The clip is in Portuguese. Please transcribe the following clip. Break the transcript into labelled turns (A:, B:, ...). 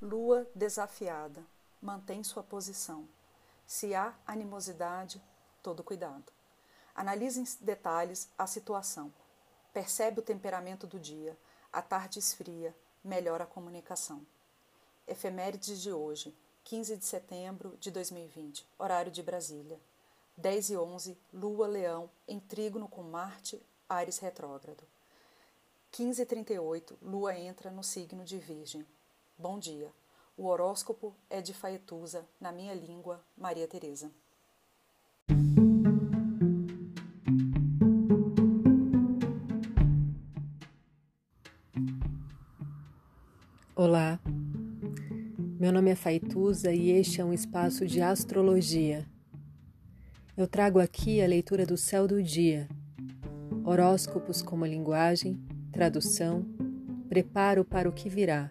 A: Lua desafiada, mantém sua posição. Se há animosidade, todo cuidado. Analise em detalhes a situação. Percebe o temperamento do dia. A tarde esfria, melhora a comunicação. Efemérides de hoje, 15 de setembro de 2020, horário de Brasília. 10 e 11, Lua Leão, em trígono com Marte, Ares retrógrado. 15 e 38, Lua entra no signo de Virgem. Bom dia. O horóscopo é de Faetusa, na minha língua, Maria Teresa.
B: Olá, meu nome é Faituza e este é um espaço de astrologia. Eu trago aqui a leitura do céu do dia, horóscopos como linguagem, tradução, preparo para o que virá,